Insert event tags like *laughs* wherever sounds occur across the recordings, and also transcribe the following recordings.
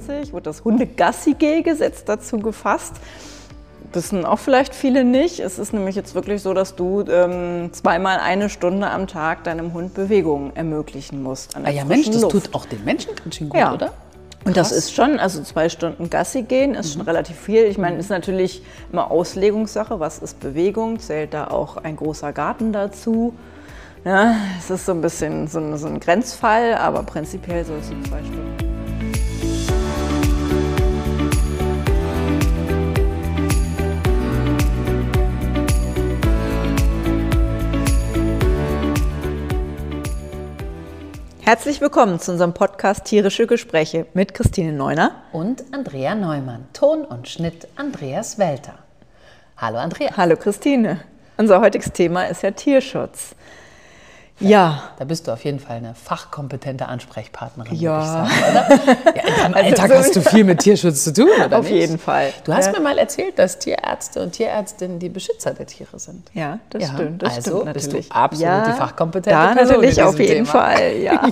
2021 wurde das Hunde-Gassi-G-Gesetz dazu gefasst. Wissen auch vielleicht viele nicht. Es ist nämlich jetzt wirklich so, dass du ähm, zweimal eine Stunde am Tag deinem Hund Bewegungen ermöglichen musst. Ah ja, Mensch, das Luft. tut auch den Menschen ganz schön gut, ja. oder? Und das ist schon, also zwei Stunden Gassi gehen ist mhm. schon relativ viel. Ich meine, ist natürlich immer Auslegungssache. Was ist Bewegung? Zählt da auch ein großer Garten dazu? Ja, es ist so ein bisschen so ein, so ein Grenzfall, aber prinzipiell so ist es zwei Stunden. Herzlich willkommen zu unserem Podcast Tierische Gespräche mit Christine Neuner und Andrea Neumann. Ton und Schnitt Andreas Welter. Hallo Andrea. Hallo Christine. Unser heutiges Thema ist ja Tierschutz. Ja. Da bist du auf jeden Fall eine fachkompetente Ansprechpartnerin, ja. würde ich sagen, oder? Ja, in deinem *laughs* also Alltag hast du viel mit Tierschutz zu tun, oder Auf nicht? jeden Fall. Du hast ja. mir mal erzählt, dass Tierärzte und Tierärztinnen die Beschützer der Tiere sind. Ja, das ja. stimmt. Das also stimmt natürlich. bist du absolut ja, die fachkompetente da Person natürlich auf jeden Thema. Fall, ja.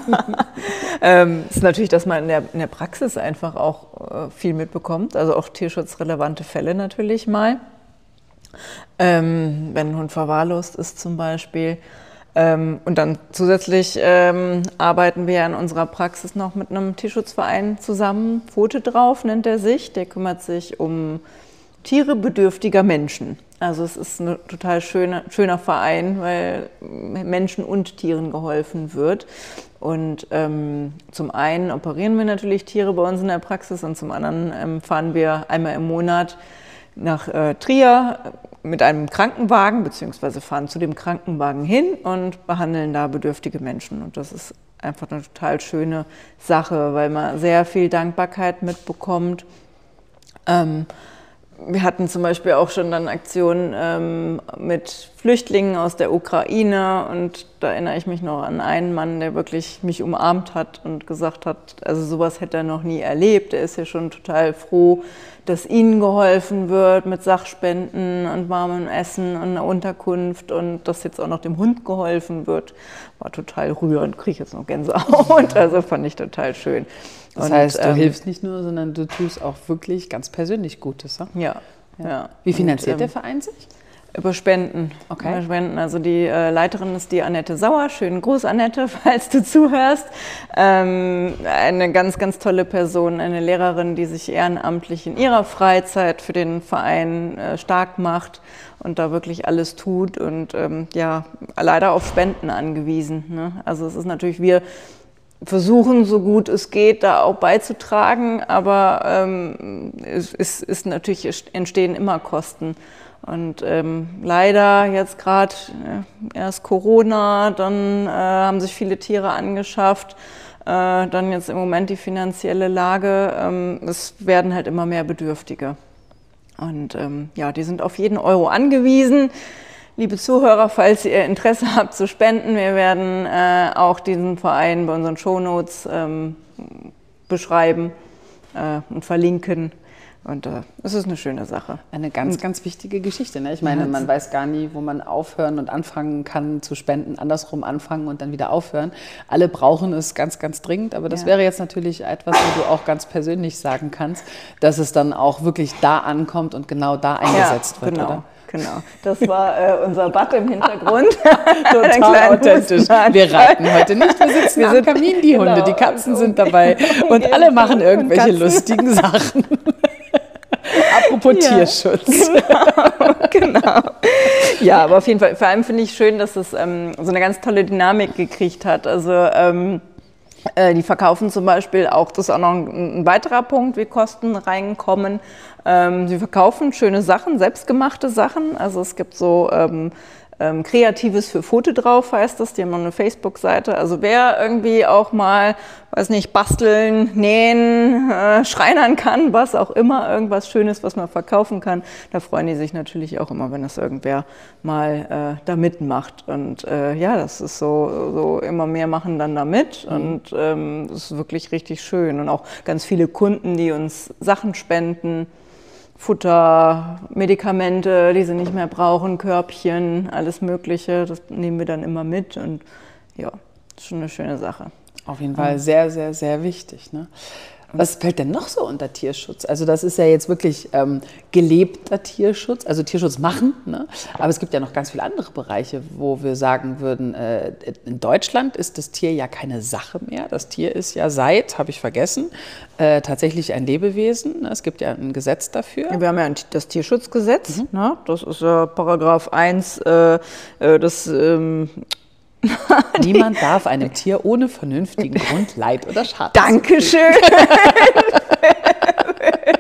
*laughs* ähm, ist natürlich, dass man in der, in der Praxis einfach auch äh, viel mitbekommt, also auch tierschutzrelevante Fälle natürlich mal. Ähm, wenn ein Hund verwahrlost ist zum Beispiel. Ähm, und dann zusätzlich ähm, arbeiten wir in unserer Praxis noch mit einem Tierschutzverein zusammen. Pfote drauf nennt er sich. Der kümmert sich um Tiere bedürftiger Menschen. Also es ist ein total schöner, schöner Verein, weil Menschen und Tieren geholfen wird. Und ähm, zum einen operieren wir natürlich Tiere bei uns in der Praxis und zum anderen ähm, fahren wir einmal im Monat nach äh, Trier mit einem Krankenwagen, beziehungsweise fahren zu dem Krankenwagen hin und behandeln da bedürftige Menschen. Und das ist einfach eine total schöne Sache, weil man sehr viel Dankbarkeit mitbekommt. Ähm, wir hatten zum Beispiel auch schon dann Aktionen ähm, mit Flüchtlingen aus der Ukraine und da erinnere ich mich noch an einen Mann, der wirklich mich umarmt hat und gesagt hat, also sowas hätte er noch nie erlebt. Er ist ja schon total froh, dass ihnen geholfen wird mit Sachspenden und warmem Essen und einer Unterkunft und dass jetzt auch noch dem Hund geholfen wird. War total rührend, kriege ich jetzt noch Gänsehaut. Also fand ich total schön. Das und, heißt, du ähm, hilfst nicht nur, sondern du tust auch wirklich ganz persönlich Gutes. Ja. ja. ja. Wie finanziert und, ähm, der Verein sich? Über Spenden. Okay. Über Spenden. Also die äh, Leiterin ist die Annette Sauer. Schönen Gruß, Annette, *laughs* falls du zuhörst. Ähm, eine ganz, ganz tolle Person, eine Lehrerin, die sich ehrenamtlich in ihrer Freizeit für den Verein äh, stark macht und da wirklich alles tut und ähm, ja, leider auf Spenden angewiesen. Ne? Also es ist natürlich, wir versuchen, so gut es geht, da auch beizutragen, aber ähm, es, es ist natürlich, entstehen immer Kosten. Und ähm, leider jetzt gerade äh, erst Corona, dann äh, haben sich viele Tiere angeschafft, äh, dann jetzt im Moment die finanzielle Lage. Ähm, es werden halt immer mehr Bedürftige. Und ähm, ja, die sind auf jeden Euro angewiesen. Liebe Zuhörer, falls ihr Interesse habt zu spenden, wir werden äh, auch diesen Verein bei unseren Shownotes ähm, beschreiben äh, und verlinken. Und äh, es ist eine schöne Sache. Eine ganz, ganz wichtige Geschichte. Ne? Ich meine, man weiß gar nie, wo man aufhören und anfangen kann zu spenden, andersrum anfangen und dann wieder aufhören. Alle brauchen es ganz, ganz dringend. Aber das ja. wäre jetzt natürlich etwas, wo du auch ganz persönlich sagen kannst, dass es dann auch wirklich da ankommt und genau da eingesetzt ja, wird, genau. oder? Genau, das war äh, unser Bad im Hintergrund. *laughs* Total authentisch. Wir reiten heute nicht, wir sitzen wir am Kamin, die Hunde, genau. die Katzen sind dabei und alle machen irgendwelche lustigen Sachen. *laughs* Apropos ja, Tierschutz. Genau, genau. Ja, aber auf jeden Fall, vor allem finde ich schön, dass es ähm, so eine ganz tolle Dynamik gekriegt hat. Also ähm, äh, die verkaufen zum Beispiel auch, das ist auch noch ein, ein weiterer Punkt, wie Kosten reinkommen. Ähm, sie verkaufen schöne Sachen, selbstgemachte Sachen. Also es gibt so ähm, ähm, Kreatives für Foto drauf heißt das, die haben eine Facebook-Seite. Also wer irgendwie auch mal, weiß nicht, basteln, nähen, äh, schreinern kann, was auch immer, irgendwas Schönes, was man verkaufen kann, da freuen die sich natürlich auch immer, wenn das irgendwer mal äh, da mitmacht. Und äh, ja, das ist so, so, immer mehr machen dann da mit mhm. und ähm, das ist wirklich richtig schön. Und auch ganz viele Kunden, die uns Sachen spenden. Futter, Medikamente, die sie nicht mehr brauchen, Körbchen, alles Mögliche. Das nehmen wir dann immer mit und ja, ist schon eine schöne Sache. Auf jeden Fall sehr, sehr, sehr wichtig. Ne? Was fällt denn noch so unter Tierschutz? Also das ist ja jetzt wirklich ähm, gelebter Tierschutz, also Tierschutz machen. Ne? Aber es gibt ja noch ganz viele andere Bereiche, wo wir sagen würden, äh, in Deutschland ist das Tier ja keine Sache mehr. Das Tier ist ja seit, habe ich vergessen, äh, tatsächlich ein Lebewesen. Es gibt ja ein Gesetz dafür. Ja, wir haben ja das Tierschutzgesetz. Mhm. Ne? Das ist äh, Paragraph 1 äh, äh, des ähm, *laughs* Niemand darf einem Tier ohne vernünftigen Grund Leid oder Schaden. Dankeschön. *laughs*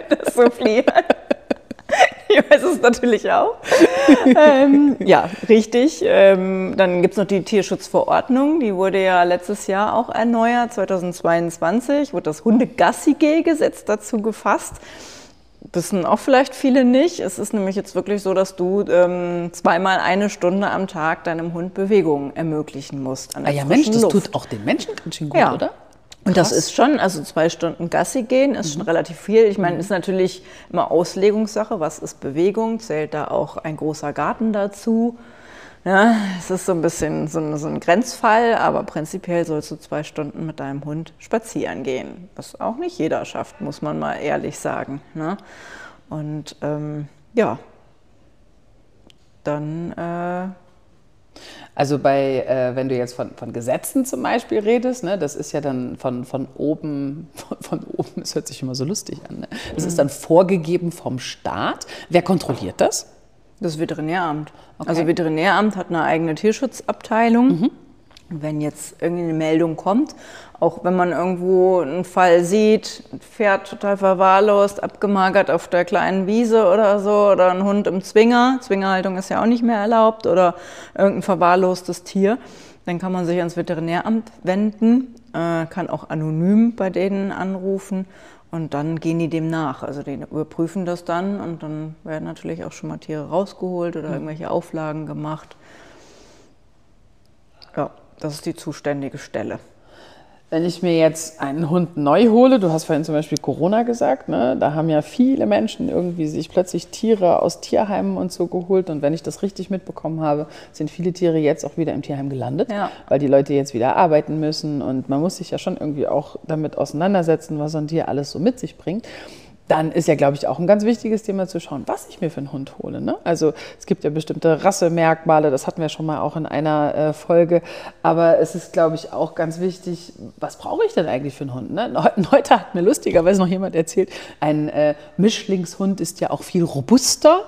das so fliegt. Ich weiß es natürlich auch. ähm, ja, richtig. Ähm, dann gibt es noch die Tierschutzverordnung. Die wurde ja letztes Jahr auch erneuert. 2022 wurde das Hundegassi-Gesetz dazu gefasst wissen auch vielleicht viele nicht. Es ist nämlich jetzt wirklich so, dass du ähm, zweimal eine Stunde am Tag deinem Hund Bewegungen ermöglichen musst. ah ja, Mensch, das Luft. tut auch den Menschen ganz schön gut, ja. oder? Und das ist schon, also zwei Stunden Gassi gehen ist mhm. schon relativ viel. Ich meine, ist natürlich immer Auslegungssache. Was ist Bewegung? Zählt da auch ein großer Garten dazu? Ja, es ist so ein bisschen so ein, so ein, Grenzfall, aber prinzipiell sollst du zwei Stunden mit deinem Hund spazieren gehen. Was auch nicht jeder schafft, muss man mal ehrlich sagen. Ne? Und ähm, ja, dann. Äh, also bei, äh, wenn du jetzt von, von Gesetzen zum Beispiel redest, ne, das ist ja dann von, von oben, von, von oben, das hört sich immer so lustig an. Ne? Das mhm. ist dann vorgegeben vom Staat. Wer kontrolliert das? Das Veterinäramt. Okay. Also Veterinäramt hat eine eigene Tierschutzabteilung. Mhm. Wenn jetzt irgendeine Meldung kommt, auch wenn man irgendwo einen Fall sieht, ein Pferd total verwahrlost, abgemagert auf der kleinen Wiese oder so, oder ein Hund im Zwinger, Zwingerhaltung ist ja auch nicht mehr erlaubt, oder irgendein verwahrlostes Tier, dann kann man sich ans Veterinäramt wenden, äh, kann auch anonym bei denen anrufen und dann gehen die dem nach. Also die überprüfen das dann und dann werden natürlich auch schon mal Tiere rausgeholt oder irgendwelche Auflagen gemacht. Ja, das ist die zuständige Stelle. Wenn ich mir jetzt einen Hund neu hole, du hast vorhin zum Beispiel Corona gesagt, ne? da haben ja viele Menschen irgendwie sich plötzlich Tiere aus Tierheimen und so geholt. Und wenn ich das richtig mitbekommen habe, sind viele Tiere jetzt auch wieder im Tierheim gelandet, ja. weil die Leute jetzt wieder arbeiten müssen. Und man muss sich ja schon irgendwie auch damit auseinandersetzen, was so ein Tier alles so mit sich bringt dann ist ja, glaube ich, auch ein ganz wichtiges Thema zu schauen, was ich mir für einen Hund hole. Ne? Also es gibt ja bestimmte Rassemerkmale, das hatten wir schon mal auch in einer äh, Folge. Aber es ist, glaube ich, auch ganz wichtig, was brauche ich denn eigentlich für einen Hund? Ne? Heute *laughs* hat mir lustigerweise noch jemand erzählt, ein äh, Mischlingshund ist ja auch viel robuster.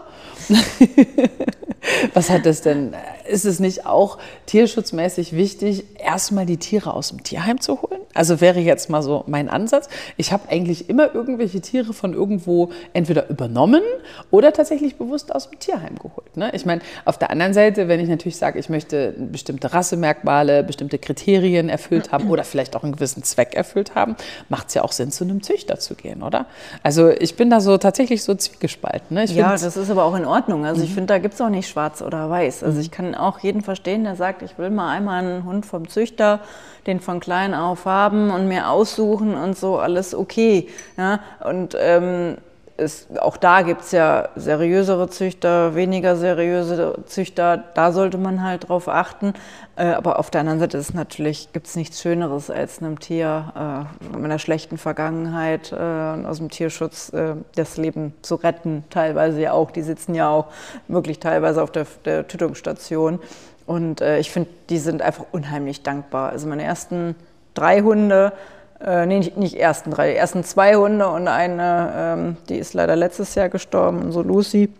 *laughs* *laughs* was hat das denn? Ist es nicht auch tierschutzmäßig wichtig, erstmal die Tiere aus dem Tierheim zu holen? Also wäre jetzt mal so mein Ansatz. Ich habe eigentlich immer irgendwelche Tiere von irgendwo entweder übernommen oder tatsächlich bewusst aus dem Tierheim geholt. Ne? Ich meine, auf der anderen Seite, wenn ich natürlich sage, ich möchte bestimmte Rassemerkmale, bestimmte Kriterien erfüllt haben oder vielleicht auch einen gewissen Zweck erfüllt haben, macht es ja auch Sinn, zu einem Züchter zu gehen, oder? Also ich bin da so tatsächlich so zwiegespalten. Ne? ja, das ist aber auch in Ordnung. Also ich mhm. finde, da gibt es auch nicht schwarz oder weiß. Also mhm. ich kann auch jeden verstehen, der sagt, ich will mal einmal einen Hund vom Züchter den von klein auf haben und mir aussuchen und so, alles okay. Ja? Und ähm, es, auch da gibt es ja seriösere Züchter, weniger seriöse Züchter. Da sollte man halt drauf achten. Äh, aber auf der anderen Seite ist natürlich gibt es nichts Schöneres als einem Tier äh, mit einer schlechten Vergangenheit äh, aus dem Tierschutz äh, das Leben zu retten. Teilweise ja auch. Die sitzen ja auch wirklich teilweise auf der, der Tötungsstation. Und äh, ich finde, die sind einfach unheimlich dankbar. Also meine ersten drei Hunde, äh, nee, nicht, nicht ersten drei, die ersten zwei Hunde und eine, ähm, die ist leider letztes Jahr gestorben, so Lucy.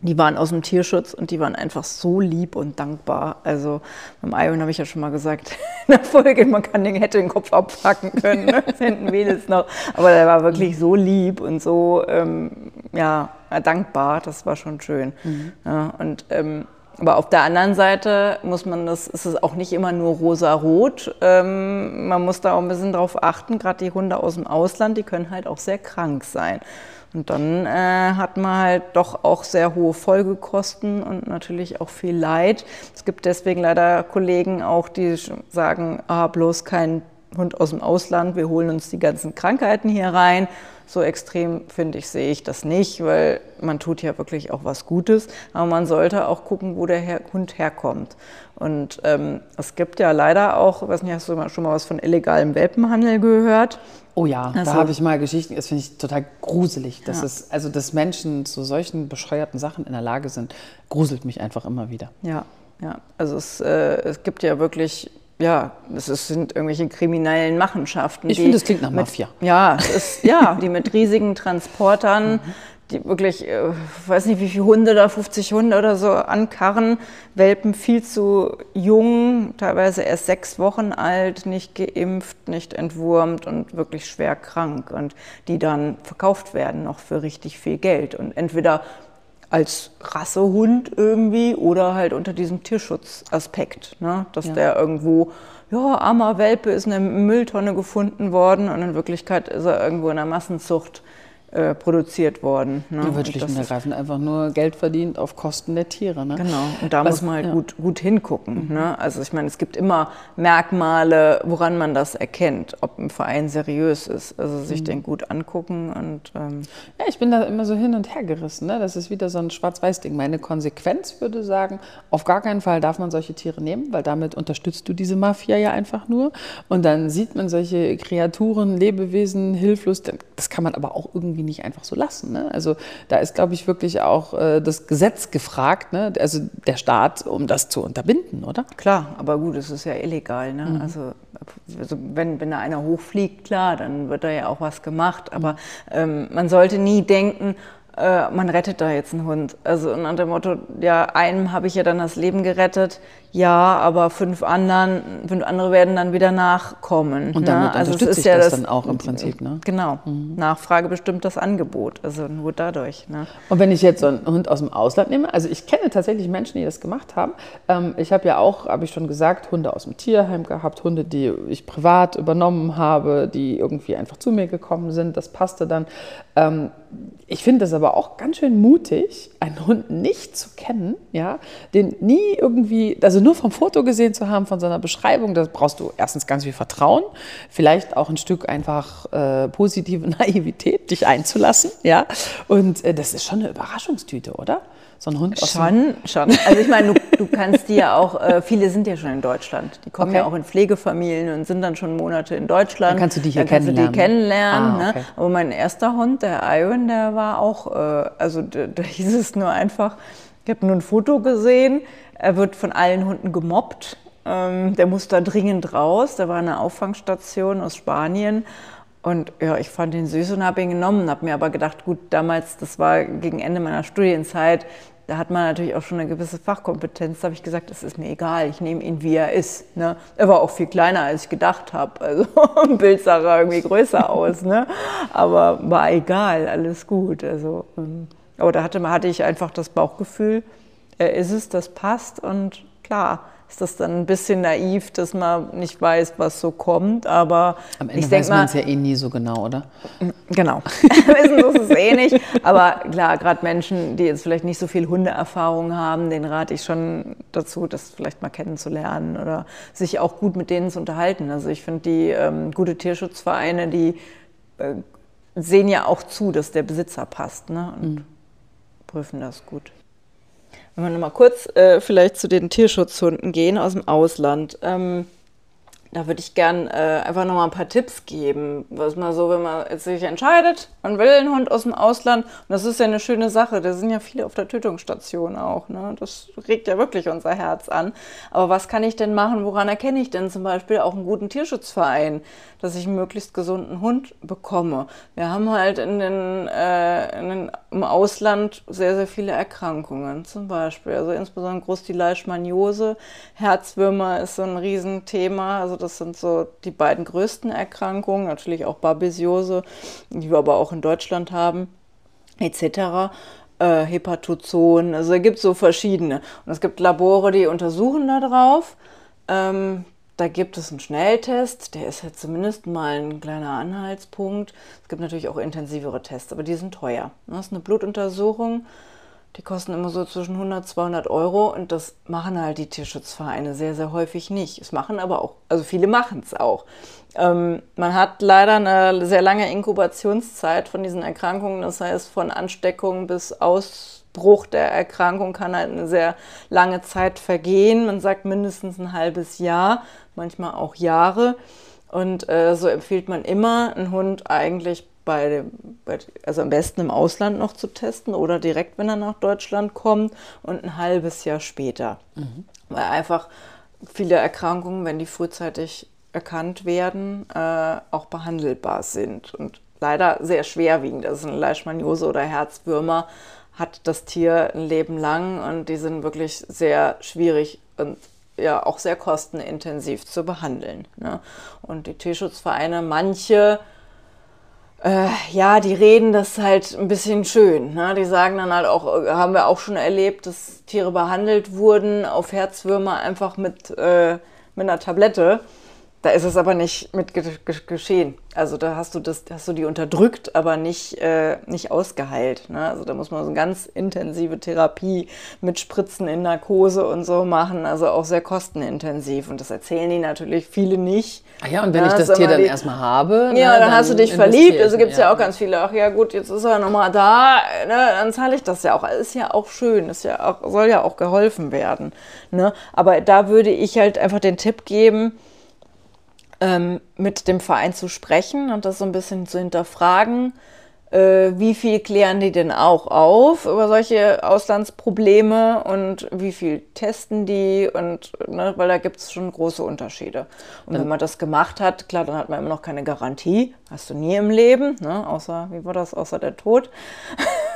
Die waren aus dem Tierschutz und die waren einfach so lieb und dankbar. Also beim Iron habe ich ja schon mal gesagt *laughs* in der Folge, man kann den, hätte den Kopf abpacken können, ne? *laughs* hinten weht noch. Aber der war wirklich so lieb und so ähm, ja, dankbar, das war schon schön. Mhm. Ja, und ähm, aber auf der anderen Seite muss man das, ist es auch nicht immer nur rosa-rot. Ähm, man muss da auch ein bisschen drauf achten, gerade die Hunde aus dem Ausland, die können halt auch sehr krank sein. Und dann äh, hat man halt doch auch sehr hohe Folgekosten und natürlich auch viel Leid. Es gibt deswegen leider Kollegen auch, die sagen, ah, bloß kein Hund aus dem Ausland, wir holen uns die ganzen Krankheiten hier rein. So extrem, finde ich, sehe ich das nicht, weil man tut ja wirklich auch was Gutes. Aber man sollte auch gucken, wo der Her Hund herkommt. Und ähm, es gibt ja leider auch, weiß nicht, hast du schon mal was von illegalem Welpenhandel gehört? Oh ja, also, da habe ich mal Geschichten, das finde ich total gruselig. Dass ja. es, also dass Menschen zu solchen bescheuerten Sachen in der Lage sind, gruselt mich einfach immer wieder. Ja, ja. Also es, äh, es gibt ja wirklich ja, es sind irgendwelche kriminellen Machenschaften. Ich finde, es klingt nach Mafia. ja, es ist, ja, die mit riesigen Transportern, die wirklich, äh, weiß nicht, wie viele Hunde da, 50 Hunde oder so ankarren, Welpen viel zu jung, teilweise erst sechs Wochen alt, nicht geimpft, nicht entwurmt und wirklich schwer krank und die dann verkauft werden noch für richtig viel Geld und entweder als Rassehund irgendwie oder halt unter diesem Tierschutzaspekt, ne? dass ja. der irgendwo, ja, armer Welpe ist in der Mülltonne gefunden worden und in Wirklichkeit ist er irgendwo in der Massenzucht äh, produziert worden. Ne? Da wird schlicht und ergreifend einfach nur Geld verdient auf Kosten der Tiere. Ne? Genau, und da Was, muss man halt ja. gut, gut hingucken. Mhm. Ne? Also ich meine, es gibt immer Merkmale, woran man das erkennt, ob ein Verein seriös ist. Also sich mhm. den gut angucken und... Ähm ja, ich bin da immer so hin und her gerissen. Ne? Das ist wieder so ein Schwarz-Weiß-Ding. Meine Konsequenz würde sagen, auf gar keinen Fall darf man solche Tiere nehmen, weil damit unterstützt du diese Mafia ja einfach nur. Und dann sieht man solche Kreaturen, Lebewesen hilflos. Das kann man aber auch irgendwie nicht einfach so lassen. Ne? Also da ist, glaube ich, wirklich auch äh, das Gesetz gefragt, ne? also der Staat, um das zu unterbinden, oder? Klar, aber gut, es ist ja illegal. Ne? Mhm. Also, also, wenn, wenn da einer hochfliegt, klar, dann wird da ja auch was gemacht. Aber mhm. ähm, man sollte nie denken, äh, man rettet da jetzt einen Hund. Also nach dem Motto, ja, einem habe ich ja dann das Leben gerettet, ja, aber fünf anderen, fünf andere werden dann wieder nachkommen. Und damit ne? also unterstütze ich ja das, das, dann auch im Prinzip, ne? Genau. Mhm. Nachfrage bestimmt das Angebot, also nur dadurch. Ne? Und wenn ich jetzt so einen Hund aus dem Ausland nehme, also ich kenne tatsächlich Menschen, die das gemacht haben. Ähm, ich habe ja auch, habe ich schon gesagt, Hunde aus dem Tierheim gehabt, Hunde, die ich privat übernommen habe, die irgendwie einfach zu mir gekommen sind. Das passte dann. Ähm, ich finde das aber auch ganz schön mutig, einen Hund nicht zu kennen, ja, den nie irgendwie, also nur vom Foto gesehen zu haben, von seiner Beschreibung, da brauchst du erstens ganz viel Vertrauen, vielleicht auch ein Stück einfach äh, positive *laughs* Naivität, dich einzulassen, ja. Und äh, das ist schon eine Überraschungstüte, oder? So ein Hund Schon, schon. Also ich meine, du, du, kannst die ja auch, äh, viele sind ja schon in Deutschland. Die kommen okay. ja auch in Pflegefamilien und sind dann schon Monate in Deutschland. Dann kannst du die hier dann kannst kennenlernen. Du die kennenlernen ah, ne? okay. ne? Aber mein erster Hund, der Iron, der war auch, äh, also da, *laughs* da hieß es nur einfach, ich habe nur ein Foto gesehen, er wird von allen Hunden gemobbt. Ähm, der muss da dringend raus. Da war eine Auffangstation aus Spanien. Und ja, ich fand ihn süß und habe ihn genommen, habe mir aber gedacht, gut, damals, das war gegen Ende meiner Studienzeit, da hat man natürlich auch schon eine gewisse Fachkompetenz. Da habe ich gesagt, es ist mir egal, ich nehme ihn, wie er ist. Ne? Er war auch viel kleiner, als ich gedacht habe. Also *laughs* Bild sah er irgendwie größer aus. Ne? Aber war egal, alles gut. Also, ähm, aber da hatte, hatte ich einfach das Bauchgefühl, er ist es, das passt und klar ist das dann ein bisschen naiv, dass man nicht weiß, was so kommt. Aber am Ende ich weiß man es ja eh nie so genau, oder? Genau, *laughs* wissen muss es eh nicht. Aber klar, gerade Menschen, die jetzt vielleicht nicht so viel Hundeerfahrung haben, den rate ich schon dazu, das vielleicht mal kennenzulernen oder sich auch gut mit denen zu unterhalten. Also ich finde die ähm, gute Tierschutzvereine, die äh, sehen ja auch zu, dass der Besitzer passt ne? und mhm. prüfen das gut. Wenn wir nochmal kurz äh, vielleicht zu den Tierschutzhunden gehen aus dem Ausland. Ähm, da würde ich gern äh, einfach nochmal ein paar Tipps geben, was man so, wenn man jetzt sich entscheidet, man will einen Hund aus dem Ausland, und das ist ja eine schöne Sache, da sind ja viele auf der Tötungsstation auch, ne? das regt ja wirklich unser Herz an. Aber was kann ich denn machen, woran erkenne ich denn zum Beispiel auch einen guten Tierschutzverein, dass ich einen möglichst gesunden Hund bekomme? Wir haben halt in den, äh, in den, im Ausland sehr, sehr viele Erkrankungen zum Beispiel, also insbesondere groß die Leishmaniose, Herzwürmer ist so ein Riesenthema, also das sind so die beiden größten Erkrankungen, natürlich auch Babesiose, die wir aber auch in Deutschland haben, etc. Äh, Hepatozon, also da gibt es so verschiedene. Und es gibt Labore, die untersuchen darauf. Ähm, da gibt es einen Schnelltest, der ist ja zumindest mal ein kleiner Anhaltspunkt. Es gibt natürlich auch intensivere Tests, aber die sind teuer. Das ist eine Blutuntersuchung die kosten immer so zwischen 100, 200 Euro und das machen halt die Tierschutzvereine sehr, sehr häufig nicht. Es machen aber auch, also viele machen es auch. Ähm, man hat leider eine sehr lange Inkubationszeit von diesen Erkrankungen, das heißt von Ansteckung bis Ausbruch der Erkrankung kann halt eine sehr lange Zeit vergehen. Man sagt mindestens ein halbes Jahr, manchmal auch Jahre. Und äh, so empfiehlt man immer, einen Hund eigentlich bei dem, bei, also am besten im Ausland noch zu testen oder direkt, wenn er nach Deutschland kommt und ein halbes Jahr später. Mhm. Weil einfach viele Erkrankungen, wenn die frühzeitig erkannt werden, äh, auch behandelbar sind und leider sehr schwerwiegend. Also eine Leishmaniose oder Herzwürmer hat das Tier ein Leben lang und die sind wirklich sehr schwierig und ja auch sehr kostenintensiv zu behandeln. Ne? Und die Tierschutzvereine, manche äh, ja, die reden das halt ein bisschen schön. Ne? Die sagen dann halt auch, äh, haben wir auch schon erlebt, dass Tiere behandelt wurden auf Herzwürmer einfach mit, äh, mit einer Tablette. Da ist es aber nicht mit geschehen. Also da hast du das, hast du die unterdrückt, aber nicht, äh, nicht ausgeheilt. Ne? Also da muss man so eine ganz intensive Therapie mit Spritzen in Narkose und so machen. Also auch sehr kostenintensiv. Und das erzählen die natürlich viele nicht. Ah ja, und wenn dann ich das Tier dann erstmal habe. Ja, ne, dann, dann, hast du dich verliebt. Also gibt es ja. ja. auch ganz viele, ach ja gut, jetzt ist er nochmal da, ne? dann zahle ich das ja auch. Ist ja auch schön, ist ja auch, soll ja auch geholfen werden. Ne? Aber da würde ich halt einfach den Tipp geben, ähm, mit dem Verein zu sprechen und das so ein bisschen zu hinterfragen. Äh, wie viel klären die denn auch auf über solche Auslandsprobleme und wie viel testen die und ne, weil da gibt es schon große Unterschiede. Und wenn man das gemacht hat, klar, dann hat man immer noch keine Garantie. Hast du nie im Leben, ne? außer, wie war das, außer der Tod.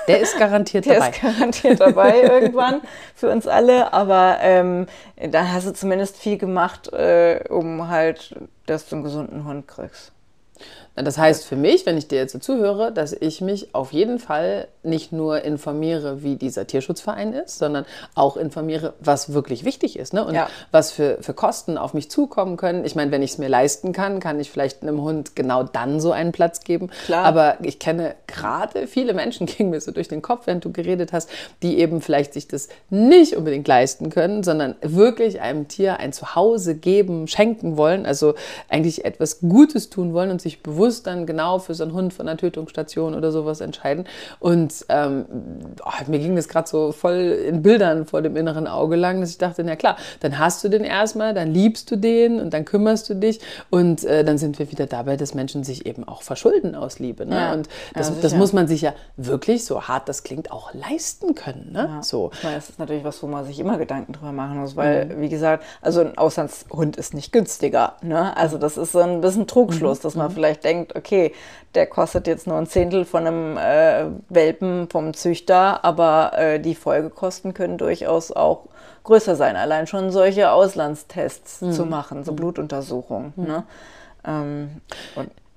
Der ist garantiert *laughs* der dabei. Der ist garantiert dabei *laughs* irgendwann für uns alle, aber ähm, da hast du zumindest viel gemacht, äh, um halt, dass du einen gesunden Hund kriegst. Das heißt für mich, wenn ich dir jetzt so zuhöre, dass ich mich auf jeden Fall nicht nur informiere, wie dieser Tierschutzverein ist, sondern auch informiere, was wirklich wichtig ist ne? und ja. was für, für Kosten auf mich zukommen können. Ich meine, wenn ich es mir leisten kann, kann ich vielleicht einem Hund genau dann so einen Platz geben. Klar. Aber ich kenne gerade viele Menschen, *laughs* gingen mir so durch den Kopf, während du geredet hast, die eben vielleicht sich das nicht unbedingt leisten können, sondern wirklich einem Tier ein Zuhause geben, schenken wollen, also eigentlich etwas Gutes tun wollen und sich bewusst bewusst dann genau für so einen Hund von einer Tötungsstation oder sowas entscheiden. Und ähm, oh, mir ging das gerade so voll in Bildern vor dem inneren Auge lang, dass ich dachte, na klar, dann hast du den erstmal, dann liebst du den und dann kümmerst du dich und äh, dann sind wir wieder dabei, dass Menschen sich eben auch verschulden aus Liebe. Ne? Ja. Und das, ja, das muss man sich ja wirklich, so hart das klingt, auch leisten können. Ne? Ja. So. Meine, das ist natürlich was, wo man sich immer Gedanken drüber machen muss, weil, mhm. wie gesagt, also ein Auslandshund ist nicht günstiger. Ne? Also das ist so ein bisschen Trugschluss, mhm. dass man mhm. vielleicht denkt, denkt, okay, der kostet jetzt nur ein Zehntel von einem äh, Welpen vom Züchter, aber äh, die Folgekosten können durchaus auch größer sein. Allein schon solche Auslandstests mhm. zu machen, so mhm. Blutuntersuchungen. Mhm. Ne? Ähm,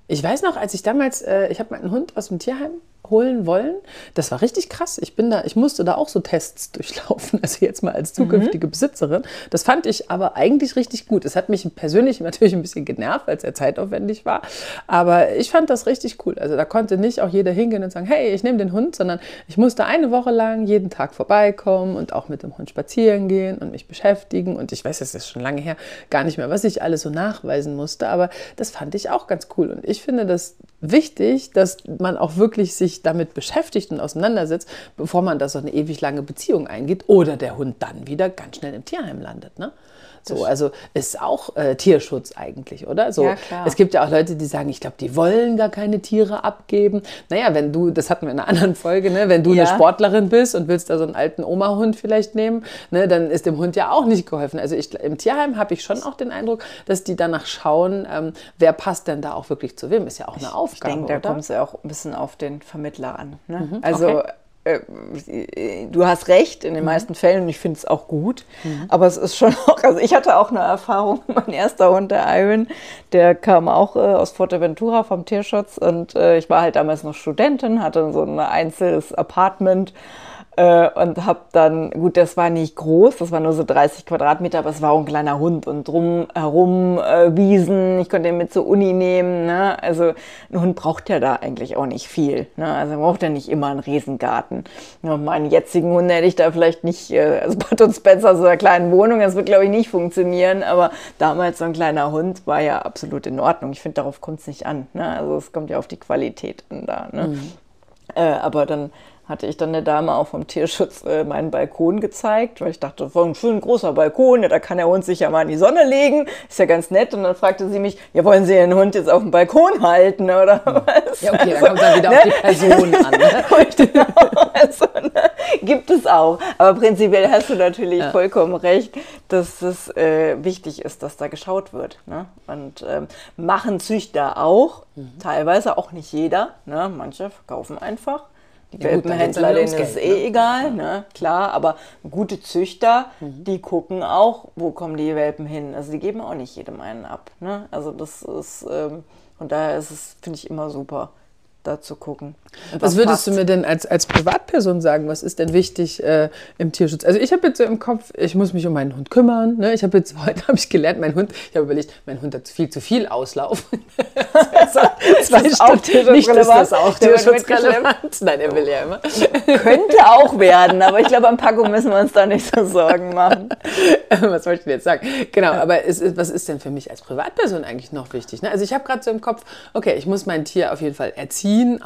ich weiß noch, als ich damals, äh, ich habe meinen Hund aus dem Tierheim holen wollen. Das war richtig krass. Ich bin da, ich musste da auch so Tests *laughs* durchlaufen, also jetzt mal als zukünftige mhm. Besitzerin. Das fand ich aber eigentlich richtig gut. Es hat mich persönlich *laughs* natürlich ein bisschen genervt, weil es sehr zeitaufwendig war. Aber ich fand das richtig cool. Also da konnte nicht auch jeder hingehen und sagen, hey, ich nehme den Hund, sondern ich musste eine Woche lang jeden Tag vorbeikommen und auch mit dem Hund spazieren gehen und mich beschäftigen. Und ich weiß, es ist schon lange her, gar nicht mehr, was ich alles so nachweisen musste. Aber das fand ich auch ganz cool. Und ich finde das wichtig, dass man auch wirklich sich damit beschäftigt und auseinandersetzt, bevor man da so eine ewig lange Beziehung eingeht oder der Hund dann wieder ganz schnell im Tierheim landet. Ne? So, also ist auch äh, Tierschutz eigentlich, oder? So, ja, klar. Es gibt ja auch Leute, die sagen, ich glaube, die wollen gar keine Tiere abgeben. Naja, wenn du, das hatten wir in einer *laughs* anderen Folge, ne, wenn du ja. eine Sportlerin bist und willst da so einen alten Oma-Hund vielleicht nehmen, ne, dann ist dem Hund ja auch nicht geholfen. Also ich, im Tierheim habe ich schon auch den Eindruck, dass die danach schauen, ähm, wer passt denn da auch wirklich zu wem. Ist ja auch eine Aufgabe. Ich denke, da kommt es ja auch ein bisschen auf den Vermittler an. Ne? Mhm, also okay du hast recht in den mhm. meisten Fällen und ich finde es auch gut. Mhm. Aber es ist schon *laughs* auch, also ich hatte auch eine Erfahrung, *laughs* mein erster Hund, der Iron, der kam auch äh, aus Forteventura vom Tierschutz und äh, ich war halt damals noch Studentin, hatte so ein einzelnes Apartment Äh, und habe dann, gut, das war nicht groß, das war nur so 30 Quadratmeter, aber es war auch ein kleiner Hund und drumherum äh, Wiesen, ich konnte ihn mit zur Uni nehmen. Ne? Also ein Hund braucht ja da eigentlich auch nicht viel. Ne? Also braucht ja nicht immer einen Riesengarten. Ja, meinen jetzigen Hund hätte ich da vielleicht nicht, äh, also Bud und Spencer so einer kleinen Wohnung, das wird glaube ich nicht funktionieren, aber damals so ein kleiner Hund war ja absolut in Ordnung. Ich finde, darauf kommt es nicht an. Ne? Also es kommt ja auf die Qualität an da. Ne? Mhm. Äh, aber dann hatte ich dann der Dame auch vom Tierschutz äh, meinen Balkon gezeigt, weil ich dachte, so ein schön großer Balkon, ja, da kann der Hund sich ja mal in die Sonne legen, ist ja ganz nett. Und dann fragte sie mich, ja, wollen Sie Ihren Hund jetzt auf dem Balkon halten oder was? Ja, okay, also, dann kommt dann wieder ne? auf die Person an. Ne? *laughs* genau, also, ne? Gibt es auch. Aber prinzipiell hast du natürlich ja. vollkommen recht, dass es äh, wichtig ist, dass da geschaut wird. Ne? Und ähm, machen Züchter auch, mhm. teilweise auch nicht jeder. Ne? Manche verkaufen einfach die ja, Welpenhändler, denen ist eh ne? egal, ne? klar, aber gute Züchter, mhm. die gucken auch, wo kommen die Welpen hin. Also die geben auch nicht jedem einen ab. Ne? Also das ist, ähm, und daher ist es, finde ich, immer super da zu gucken. Was würdest passt. du mir denn als, als Privatperson sagen? Was ist denn wichtig äh, im Tierschutz? Also ich habe jetzt so im Kopf, ich muss mich um meinen Hund kümmern. Ne? Ich habe jetzt *laughs* heute habe ich gelernt, mein Hund, ich habe überlegt, mein Hund hat viel zu viel Auslauf. *laughs* zwei *laughs* ist auch Nicht, ist das auch tierschutzrelevant. Nein, er will ja immer. Könnte auch werden, aber ich glaube, am Paco müssen wir uns da nicht so Sorgen machen. was wollte ich denn jetzt sagen? Genau, aber ist, was ist denn für mich als Privatperson eigentlich noch wichtig? Ne? Also ich habe gerade so im Kopf, okay, ich muss mein Tier auf jeden Fall erziehen erziehen,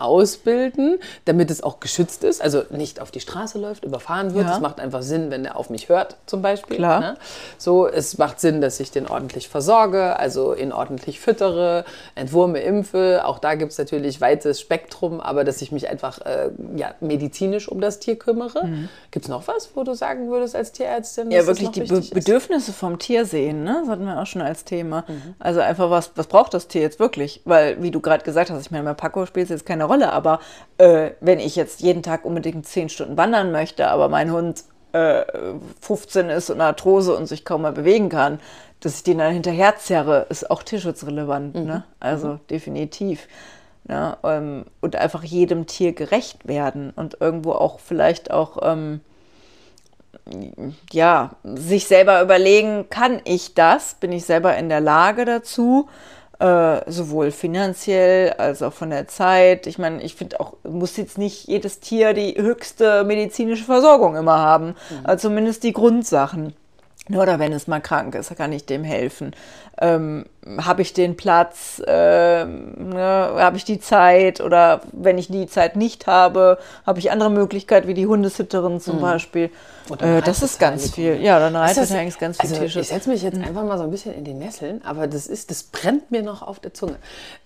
ausbilden, damit es auch geschützt ist, also nicht auf die Straße läuft, überfahren wird. Es macht einfach Sinn, wenn er auf mich hört, zum Beispiel. Klar. Ne? So, es macht Sinn, dass ich den ordentlich versorge, also ihn ordentlich füttere, entwurme, impfe. Auch da gibt es natürlich weites Spektrum, aber dass ich mich einfach äh, ja, medizinisch um das Tier kümmere. Mhm. Gibt es noch was, wo du sagen würdest als Tierärztin? Ja, wirklich die Be Bedürfnisse vom Tier sehen, ne? das hatten wir auch schon als Thema. Mhm. Also einfach, was, was braucht das Tier jetzt wirklich? Weil, wie du gerade gesagt hast, ich meine, bei Paco spielt jetzt keine Rolle, aber äh, wenn ich jetzt jeden Tag unbedingt zehn Stunden wandern möchte, aber mein Hund äh, 15 ist und Arthrose und sich kaum mehr bewegen kann, dass ich den dann hinterherzerre, ist auch tierschutzrelevant. Mhm. Ne? Also mhm. definitiv. Ja, ähm, und einfach jedem Tier gerecht werden und irgendwo auch vielleicht auch ähm, ja, sich selber überlegen, kann ich das? Bin ich selber in der Lage dazu? Äh, sowohl finanziell als auch von der Zeit. Ich meine, ich finde auch, muss jetzt nicht jedes Tier die höchste medizinische Versorgung immer haben, mhm. zumindest die Grundsachen. Oder wenn es mal krank ist, kann ich dem helfen. Ähm, habe ich den Platz, ähm, ne, habe ich die Zeit oder wenn ich die Zeit nicht habe, habe ich andere Möglichkeiten wie die Hundesitterin zum mhm. Beispiel. Äh, das ist ganz viel. Ja, dann Reitbeteiligung ist ganz viel also Tierschutz. Ich setze mich jetzt mhm. einfach mal so ein bisschen in die Nesseln, aber das ist, das brennt mir noch auf der Zunge.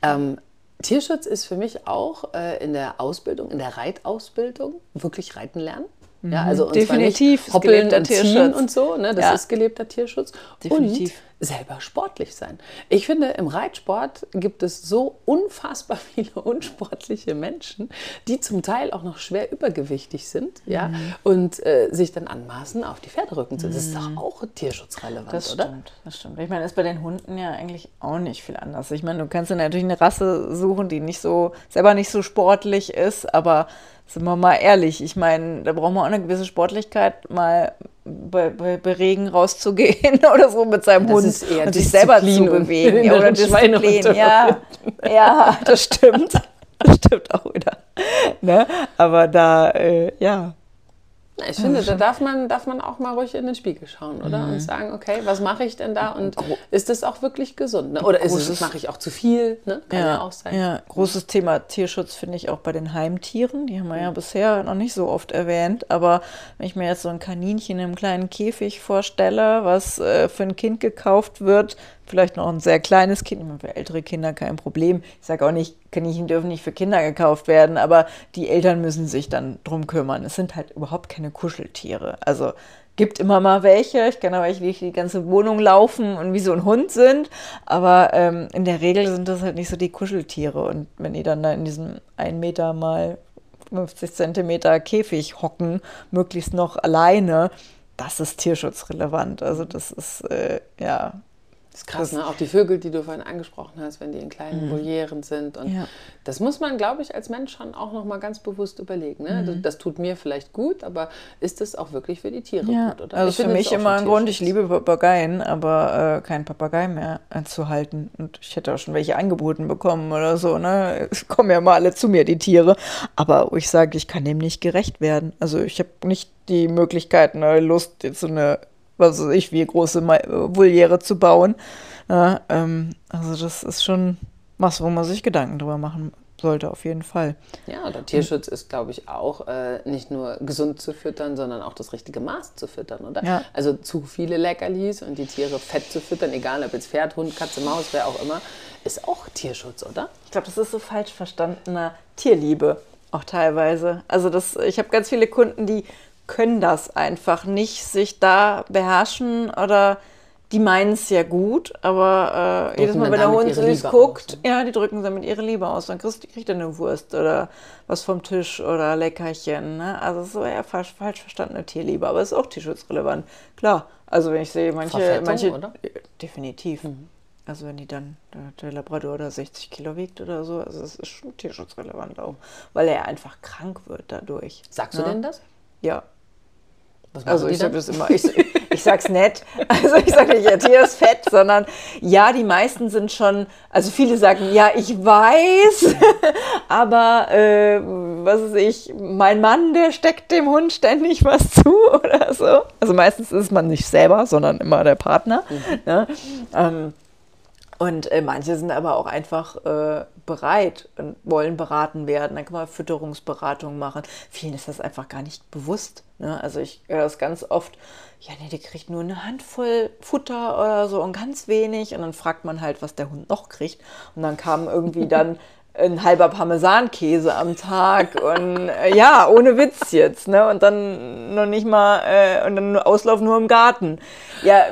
Ähm, Tierschutz ist für mich auch äh, in der Ausbildung, in der Reitausbildung, wirklich reiten lernen. Ja, mhm. also und Definitiv. Zwar nicht hoppeln und ziehen und so, ne? das ja. ist gelebter Tierschutz. Definitiv. Und selber sportlich sein. Ich finde, im Reitsport gibt es so unfassbar *laughs* viele unsportliche Menschen, die zum Teil auch noch schwer übergewichtig sind mhm. ja? und äh, sich dann anmaßen, auf die Pferderücken zu. Das ist doch mhm. auch tierschutzrelevant, das oder? Stimmt, das stimmt. Ich meine, das ist bei den Hunden ja eigentlich auch nicht viel anders. Ich meine, du kannst ja natürlich eine Rasse suchen, die nicht so, selber nicht so sportlich ist, aber sind wir mal ehrlich, ich meine, da braucht man auch eine gewisse Sportlichkeit, mal bei, bei, bei Regen rauszugehen *laughs* oder so mit seinem das Hund ist eher und sich selber zu bewegen. Ja, oder Disziplin. Ja, ja, das stimmt. Das stimmt auch wieder. Ne? Aber da, äh, ja, ich finde, da darf man, darf man auch mal ruhig in den Spiegel schauen, oder? Mhm. Und sagen, okay, was mache ich denn da? Und ist das auch wirklich gesund? Ne? Oder ist es, mache ich auch zu viel? Ne? Kann ja, ja, auch sein. Ja, großes Thema Tierschutz finde ich auch bei den Heimtieren. Die haben wir ja bisher noch nicht so oft erwähnt. Aber wenn ich mir jetzt so ein Kaninchen in einem kleinen Käfig vorstelle, was äh, für ein Kind gekauft wird, vielleicht noch ein sehr kleines Kind, für ältere Kinder kein Problem. Ich sage auch nicht, Kaninchen dürfen nicht für Kinder gekauft werden, aber die Eltern müssen sich dann drum kümmern. Es sind halt überhaupt keine Kuscheltiere. Also gibt immer mal welche. Ich kenne auch welche, die die ganze Wohnung laufen und wie so ein Hund sind. Aber ähm, in der Regel sind das halt nicht so die Kuscheltiere. Und wenn die dann da in diesem 1 Meter mal 50 Zentimeter Käfig hocken, möglichst noch alleine, das ist tierschutzrelevant. Also das ist, äh, ja, Das ist krass, ne? Auch die Vögel, die du vorhin angesprochen hast, wenn die in kleinen mhm. Volieren sind. Und ja. das muss man, glaube ich, als Mensch schon auch nochmal ganz bewusst überlegen. Ne? Mhm. Das, das, tut mir vielleicht gut, aber ist das auch wirklich für die Tiere ja. gut? Oder? Also für mich immer ein Grund, ich liebe Papageien, aber äh, keinen Papagei mehr zu halten. Und ich hätte auch schon welche angeboten bekommen oder so. Ne? Es kommen ja mal alle zu mir, die Tiere. Aber ich sage, ich kann dem nicht gerecht werden. Also ich habe nicht die Möglichkeit, eine Lust, jetzt so eine was weiß ich, wie große Voliere zu bauen. Ja, ähm, also das ist schon was, wo man sich Gedanken drüber machen sollte, auf jeden Fall. Ja, der Tierschutz ist, glaube ich, auch äh, nicht nur gesund zu füttern, sondern auch das richtige Maß zu füttern, oder? Ja. Also zu viele Leckerlis und die Tiere fett zu füttern, egal ob jetzt Pferd, Hund, Katze, Maus, wer auch immer, ist auch Tierschutz, oder? Ich glaube, das ist so falsch verstandener Tierliebe, auch teilweise. Also das, ich habe ganz viele Kunden, die können das einfach nicht, sich da beherrschen oder die meinen es ja gut, aber äh, jedes Mal, wenn der Hund süß guckt, aus, ne? ja, die drücken damit ihre Liebe aus. Dann kriegt, kriegt er eine Wurst oder was vom Tisch oder Leckerchen. Ne? Also so eher falsch, falsch verstandene Tierliebe, aber es ist auch tierschutzrelevant. Klar, also wenn ich sehe, manche, manche oder? definitiv. Mhm. Also wenn die dann, der Labrador da 60 Kilo wiegt oder so, also es ist schon tierschutzrelevant auch, weil er einfach krank wird dadurch. Sagst du ne? denn das? Ja, also ich sage das immer, ich, ich sag's nett. *laughs* Also ich sage nicht, Tier ist fett, sondern ja, die meisten sind schon, also viele sagen, ja, ich weiß, *laughs* aber äh, was ist ich, mein Mann, der steckt dem Hund ständig was zu *laughs* oder so. Also meistens ist man nicht selber, sondern immer der Partner. Mhm. Ne? Ähm, und äh, manche sind aber auch einfach äh, bereit und wollen beraten werden. Dann kann man Fütterungsberatung machen. Vielen ist das einfach gar nicht bewusst. Ne? Also ich höre das ganz oft, ja, nee, die kriegt nur eine Handvoll Futter oder so und ganz wenig. Und dann fragt man halt, was der Hund noch kriegt. Und dann kam irgendwie *laughs* dann ein halber Parmesankäse am Tag und äh, ja, ohne Witz jetzt, ne? Und dann noch nicht mal äh, und dann Auslauf nur im Garten. Ja,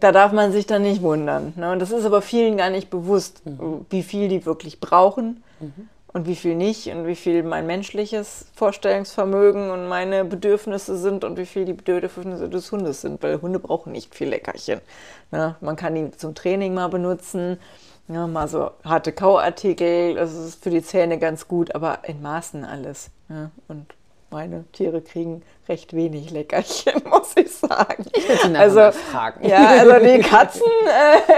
da darf man sich dann nicht wundern. Ne? Und das ist aber vielen gar nicht bewusst, mhm. wie viel die wirklich brauchen mhm. und wie viel nicht und wie viel mein menschliches Vorstellungsvermögen und meine Bedürfnisse sind und wie viel die Bedürfnisse des Hundes sind, weil Hunde brauchen nicht viel Leckerchen. Ne? Man kann die zum Training mal benutzen ja, mal so harte Kauartikel, das ist für die Zähne ganz gut, aber in Maßen alles. Ja, und meine Tiere kriegen recht wenig Leckerchen, *laughs* muss ich sagen. Ich will sie also, mal fragen. Ja, also die *laughs* Katzen, äh,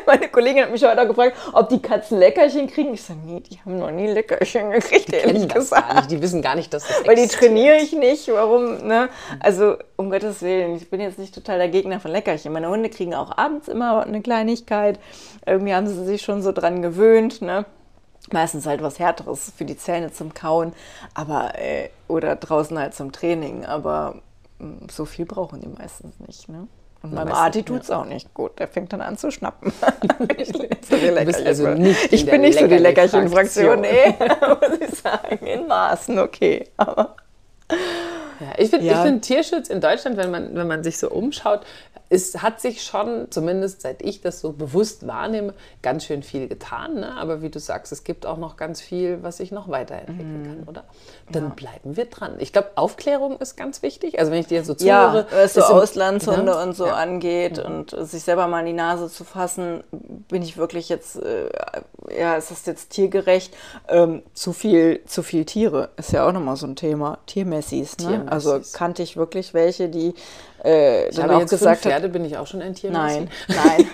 *laughs* meine Kollegin hat mich heute auch gefragt, ob die Katzen Leckerchen kriegen. Ich sage, nee, die haben noch nie Leckerchen gekriegt, die ehrlich gesagt. Die wissen gar nicht, dass das Weil die trainiere ich nicht, warum, ne? Also, um Gottes Willen, ich bin jetzt nicht total der Gegner von Leckerchen. Meine Hunde kriegen auch abends immer eine Kleinigkeit. Irgendwie haben sie sich schon so dran gewöhnt, ne? Meistens halt was Härteres für die Zähne zum Kauen, aber äh, oder draußen halt zum Training, aber mh, mm, so viel brauchen die meistens nicht. Ne? Und meinem Arti tut es auch nicht gut. Der fängt dann an zu schnappen. ich, so also nicht ich bin nicht so die Leckerchen-Fraktion, *laughs* nee, *laughs* muss ich sagen. In Maßen, okay. Aber ja, ich finde ja. find Tierschutz in Deutschland, wenn man, wenn man sich so umschaut, es hat sich schon, zumindest seit ich das so bewusst wahrnehme, ganz schön viel getan. Ne? Aber wie du sagst, es gibt auch noch ganz viel, was sich noch weiterentwickeln mhm. kann, oder? Dann ja. bleiben wir dran. Ich glaube, Aufklärung ist ganz wichtig. Also wenn ich dir so zuhöre, ja, was so Auslandshunde und so ja. angeht mhm. und sich selber mal in die Nase zu fassen, bin ich wirklich jetzt, äh, ja, ist das jetzt tiergerecht? Ähm, zu viel, zu viel Tiere ist ja auch nochmal so ein Thema. Tiermessis, ne? Tiermessis. Also kannte ich wirklich welche, die äh, ich dann auch gesagt Pferde, bin ich auch schon ein Tier. Nein, *laughs* nein.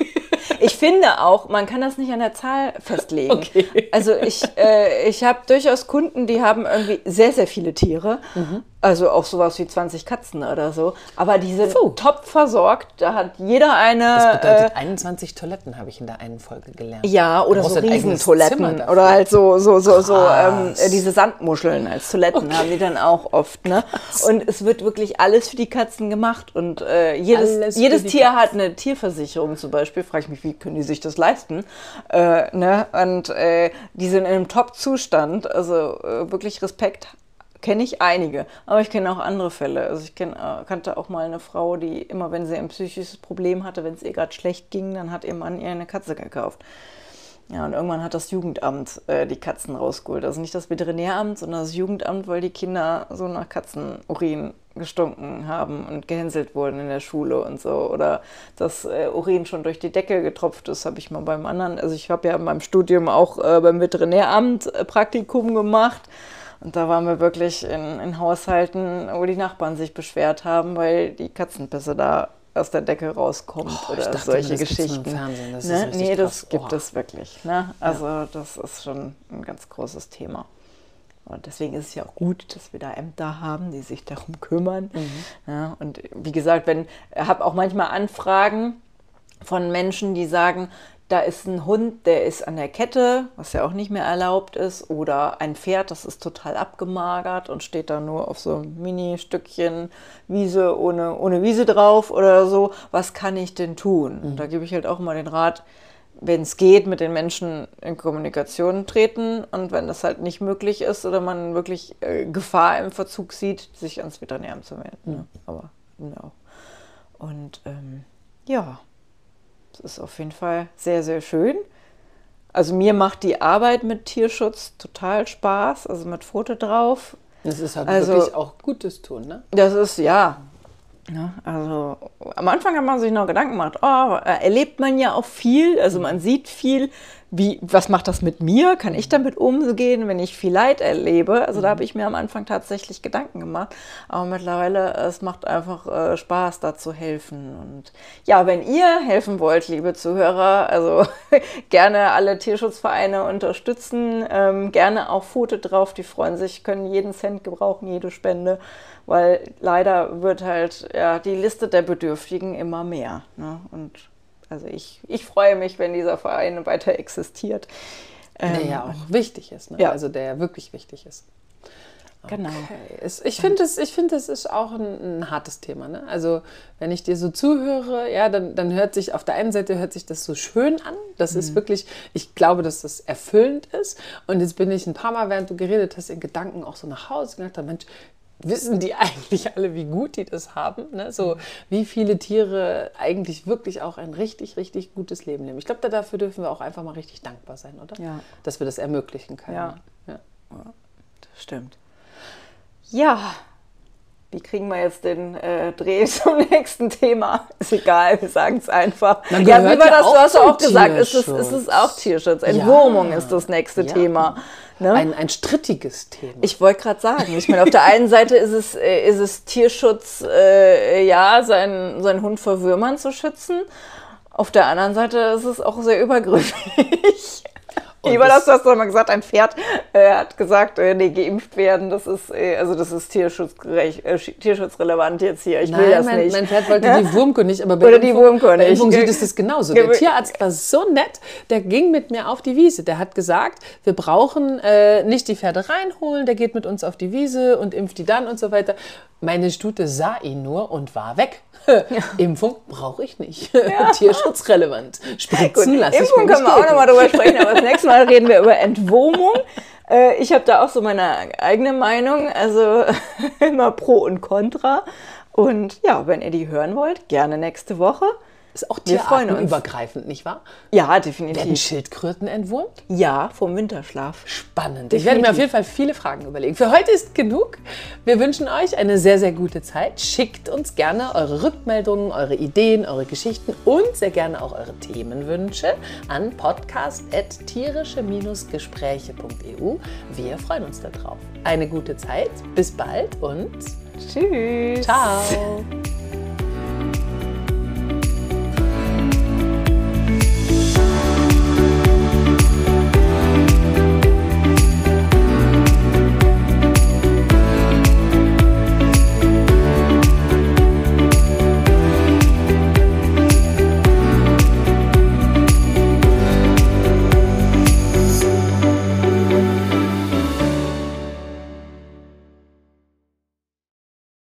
Ich finde auch, man kann das nicht an der Zahl festlegen. Okay. Also ich, äh, ich habe durchaus Kunden, die haben irgendwie sehr, sehr viele Tiere. Mhm. Also auch sowas wie 20 Katzen oder so. Aber die sind Puh. top versorgt. Da hat jeder eine. Das bedeutet äh, 21 Toiletten, habe ich in der einen Folge gelernt. Ja, oder so Riesentoiletten. Oder halt so, so, so, so ähm, diese Sandmuscheln als Toiletten okay. haben die dann auch oft. Ne? Und es wird wirklich alles für die Katzen gemacht. Und äh, jedes, jedes Tier Katzen. hat eine Tierversicherung zum Beispiel. Frage ich mich, wie können die sich das leisten? Äh, ne? Und äh, die sind in einem Top-Zustand. Also äh, wirklich Respekt kenne ich einige, aber ich kenne auch andere Fälle. Also ich kenn, äh, kannte auch mal eine Frau, die immer, wenn sie ein psychisches Problem hatte, wenn es ihr gerade schlecht ging, dann hat ihr Mann ihr eine Katze gekauft. Ja, und irgendwann hat das Jugendamt äh, die Katzen rausgeholt. Also nicht das Veterinäramt, sondern das Jugendamt, weil die Kinder so nach Katzenurin gestunken haben und gehänselt wurden in der Schule und so. Oder das äh, Urin schon durch die Decke getropft ist, habe ich mal beim anderen. Also ich habe ja in meinem Studium auch äh, beim Veterinäramt äh, Praktikum gemacht. Und da waren wir wirklich in, in Haushalten, wo die Nachbarn sich beschwert haben, weil die Katzenpisse da aus der Decke rauskommt oh, oder dachte, solche das Geschichten. Im Fernsehen. Das ne? Nee, das krass. gibt oh. es wirklich. Ne? Also ja. das ist schon ein ganz großes Thema. Und deswegen ist es ja auch gut, dass wir da Ämter haben, die sich darum kümmern. Mhm. Ja, und wie gesagt, wenn ich habe auch manchmal Anfragen von Menschen, die sagen, da ist ein Hund, der ist an der Kette, was ja auch nicht mehr erlaubt ist, oder ein Pferd, das ist total abgemagert und steht da nur auf so einem Mini-Stückchen Wiese ohne, ohne Wiese drauf oder so. Was kann ich denn tun? Mhm. Da gebe ich halt auch mal den Rat, wenn es geht, mit den Menschen in Kommunikation treten und wenn das halt nicht möglich ist oder man wirklich äh, Gefahr im Verzug sieht, sich ans Veterinäramt zu melden. Mhm. Aber ja. Und ähm, ja. Das ist auf jeden Fall sehr, sehr schön. Also mir macht die Arbeit mit Tierschutz total Spaß, also mit Foto drauf. Das ist halt also, wirklich auch Gutes tun, ne? Das ist, ja. Ja. Also am Anfang hat man sich noch Gedanken gemacht, oh, erlebt man ja auch viel, also man sieht viel, wie, was macht das mit mir? Kann ich damit umgehen, wenn ich viel Leid erlebe? Also da habe ich mir am Anfang tatsächlich Gedanken gemacht. Aber mittlerweile, es macht einfach äh, Spaß, da zu helfen. Und ja, wenn ihr helfen wollt, liebe Zuhörer, also *laughs* gerne alle Tierschutzvereine unterstützen, ähm, gerne auch Foto drauf, die freuen sich, können jeden Cent gebrauchen, jede Spende, weil leider wird halt ja, die Liste der Bedürftigen immer mehr. Ne? Und also ich, ich freue mich, wenn dieser Verein weiter existiert. Der ähm, ja auch wichtig ist, ne? ja. also der ja wirklich wichtig ist. Genau. Okay. Ich finde, es, find, es ist auch ein, ein hartes Thema. Ne? Also, wenn ich dir so zuhöre, ja, dann, dann hört sich auf der einen Seite hört sich das so schön an. Das mhm. ist wirklich, ich glaube, dass das erfüllend ist. Und jetzt bin ich ein paar Mal, während du geredet hast, in Gedanken auch so nach Hause gedacht, Mensch, wissen die *laughs* eigentlich alle, wie gut die das haben? Ne? So, mhm. wie viele Tiere eigentlich wirklich auch ein richtig, richtig gutes Leben leben. Ich glaube, dafür dürfen wir auch einfach mal richtig dankbar sein, oder? Ja. Dass wir das ermöglichen können. Ja, ja. das stimmt. Ja, wie kriegen wir jetzt den äh, Dreh *laughs* zum nächsten Thema? Ist egal, wir sagen es einfach. ja, wie war das? Du hast auch gesagt, ist es, ist es auch Tierschutz. Entwurmung ja. ist das nächste ja. Thema. Ne? Ein, ein strittiges Thema. Ich wollte gerade sagen, ich meine, auf der einen Seite ist es, äh, ist es Tierschutz, äh, ja, seinen, seinen Hund vor Würmern zu schützen. Auf der anderen Seite ist es auch sehr übergriffig. Lieber das, du hast doch mal gesagt, ein Pferd äh, hat gesagt, äh, nee, geimpft werden, das ist, äh, also das ist tierschutzgerecht, äh, tierschutzrelevant jetzt hier. Ich Nein, will das mein, nicht. Mein Pferd wollte ja? die *laughs* Wurmkönig, aber bei Oder Impfung, die Wurmkönig. Bei Impfung sieht es das genauso. Der Tierarzt war so nett, der ging mit mir auf die Wiese. Der hat gesagt, wir brauchen äh, nicht die Pferde reinholen, der geht mit uns auf die Wiese und impft die dann und so weiter. Meine Stute sah ihn nur und war weg. *laughs* Ja. Impfung brauche ich nicht. Ja. *laughs* Tierschutzrelevant. Spritzen lasse ich mir können wir auch nochmal drüber sprechen, aber das nächste Mal reden wir über Entwurmung. Äh, ich habe da auch so meine eigene Meinung, also *laughs* immer Pro und Contra. Und ja, wenn ihr die hören wollt, gerne nächste Woche. Ist auch tierartenübergreifend, nicht wahr? Ja, definitiv. Werden Schildkröten entwurmt? Ja, vom Winterschlaf. Spannend. Definitiv. Ich werde mir auf jeden Fall viele Fragen überlegen. Für heute ist genug. Wir wünschen euch eine sehr, sehr gute Zeit. Schickt uns gerne eure Rückmeldungen, eure Ideen, eure Geschichten und sehr gerne auch eure Themenwünsche an podcast.tierische-gespräche.eu. Wir freuen uns darauf. Eine gute Zeit. Bis bald und tschüss. Ciao.